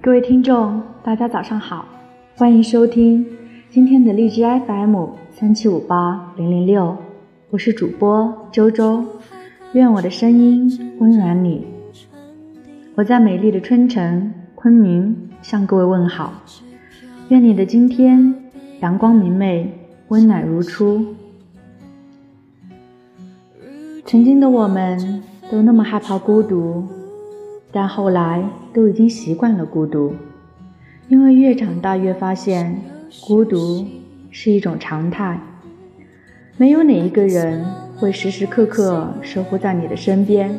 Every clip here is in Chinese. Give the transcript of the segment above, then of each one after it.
各位听众，大家早上好，欢迎收听今天的荔枝 FM 三七五八零零六，我是主播周周，愿我的声音温暖你。我在美丽的春城昆明向各位问好，愿你的今天阳光明媚，温暖如初。曾经的我们都那么害怕孤独。但后来都已经习惯了孤独，因为越长大越发现孤独是一种常态。没有哪一个人会时时刻刻守护在你的身边，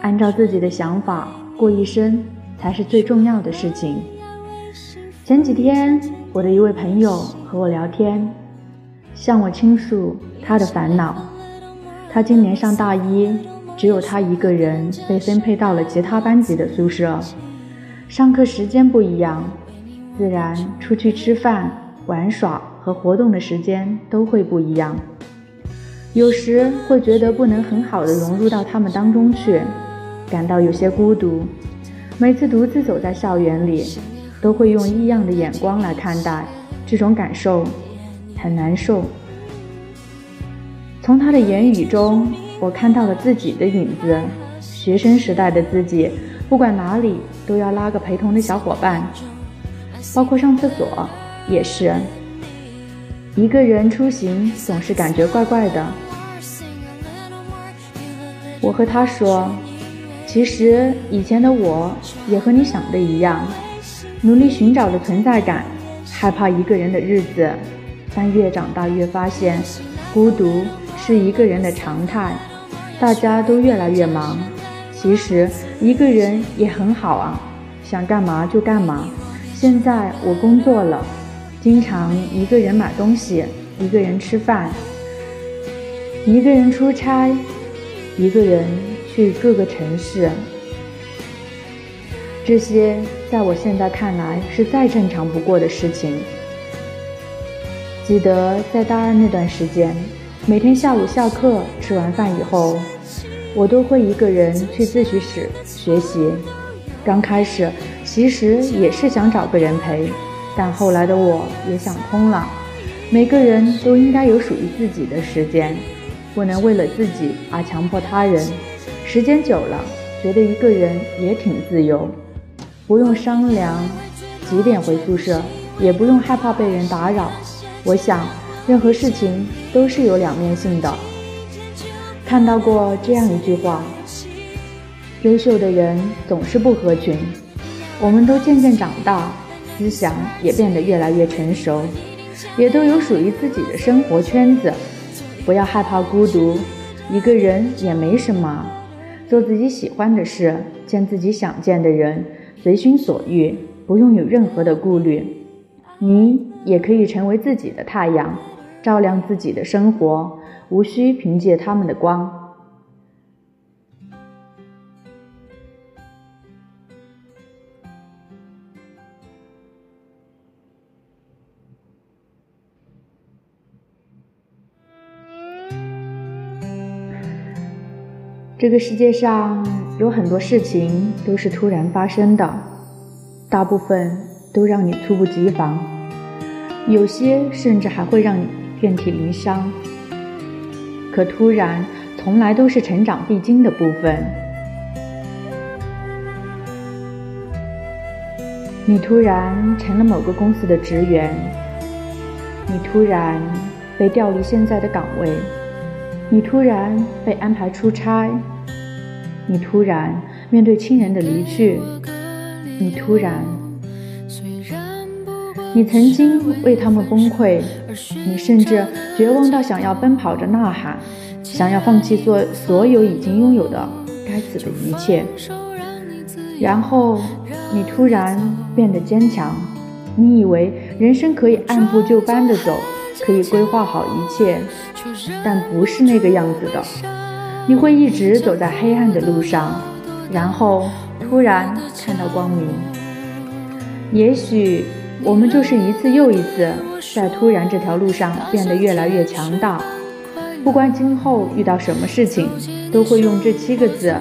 按照自己的想法过一生才是最重要的事情。前几天，我的一位朋友和我聊天，向我倾诉他的烦恼。他今年上大一。只有他一个人被分配到了其他班级的宿舍，上课时间不一样，自然出去吃饭、玩耍和活动的时间都会不一样。有时会觉得不能很好的融入到他们当中去，感到有些孤独。每次独自走在校园里，都会用异样的眼光来看待，这种感受很难受。从他的言语中。我看到了自己的影子，学生时代的自己，不管哪里都要拉个陪同的小伙伴，包括上厕所也是。一个人出行总是感觉怪怪的。我和他说，其实以前的我也和你想的一样，努力寻找着存在感，害怕一个人的日子，但越长大越发现，孤独是一个人的常态。大家都越来越忙，其实一个人也很好啊，想干嘛就干嘛。现在我工作了，经常一个人买东西，一个人吃饭，一个人出差，一个人去各个城市。这些在我现在看来是再正常不过的事情。记得在大二那段时间。每天下午下课吃完饭以后，我都会一个人去自习室学习。刚开始其实也是想找个人陪，但后来的我也想通了，每个人都应该有属于自己的时间，不能为了自己而强迫他人。时间久了，觉得一个人也挺自由，不用商量几点回宿舍，也不用害怕被人打扰。我想。任何事情都是有两面性的。看到过这样一句话：优秀的人总是不合群。我们都渐渐长大，思想也变得越来越成熟，也都有属于自己的生活圈子。不要害怕孤独，一个人也没什么。做自己喜欢的事，见自己想见的人，随心所欲，不用有任何的顾虑。你也可以成为自己的太阳。照亮自己的生活，无需凭借他们的光。这个世界上有很多事情都是突然发生的，大部分都让你猝不及防，有些甚至还会让你。遍体鳞伤，可突然从来都是成长必经的部分。你突然成了某个公司的职员，你突然被调离现在的岗位，你突然被安排出差，你突然面对亲人的离去，你突然。你曾经为他们崩溃，你甚至绝望到想要奔跑着呐喊，想要放弃所所有已经拥有的该死的一切。然后你突然变得坚强，你以为人生可以按部就班的走，可以规划好一切，但不是那个样子的。你会一直走在黑暗的路上，然后突然看到光明。也许。我们就是一次又一次，在突然这条路上变得越来越强大，不管今后遇到什么事情，都会用这七个字：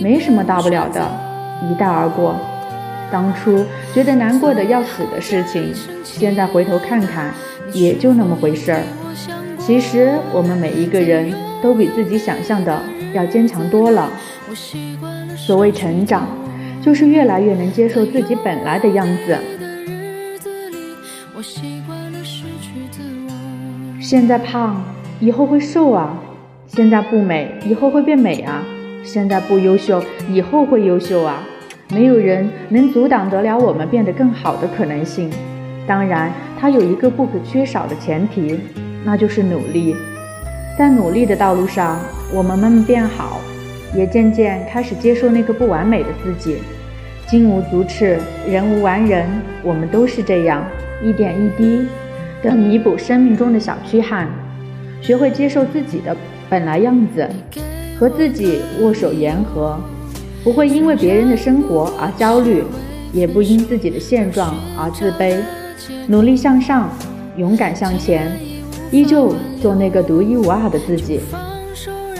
没什么大不了的，一带而过。当初觉得难过的要死的事情，现在回头看看，也就那么回事儿。其实我们每一个人都比自己想象的要坚强多了。所谓成长，就是越来越能接受自己本来的样子。现在胖，以后会瘦啊；现在不美，以后会变美啊；现在不优秀，以后会优秀啊。没有人能阻挡得了我们变得更好的可能性。当然，它有一个不可缺少的前提，那就是努力。在努力的道路上，我们慢慢变好，也渐渐开始接受那个不完美的自己。金无足赤，人无完人，我们都是这样，一点一滴的弥补生命中的小缺憾，学会接受自己的本来样子，和自己握手言和。不会因为别人的生活而焦虑，也不因自己的现状而自卑，努力向上，勇敢向前，依旧做那个独一无二的自己。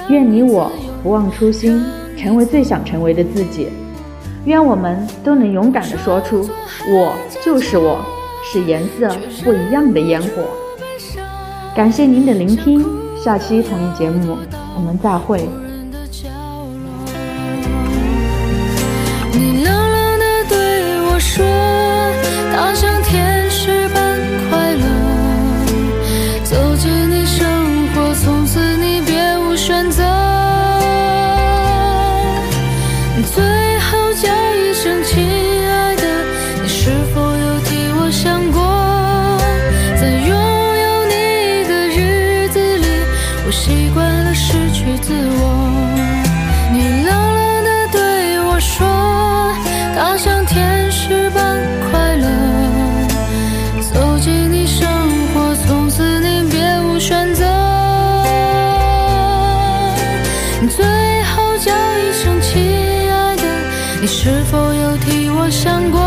愿你我不忘初心，成为最想成为的自己。愿我们都能勇敢地说出：“我就是我，是颜色不一样的烟火。”感谢您的聆听，下期同一节目我们再会。是否有替我想过，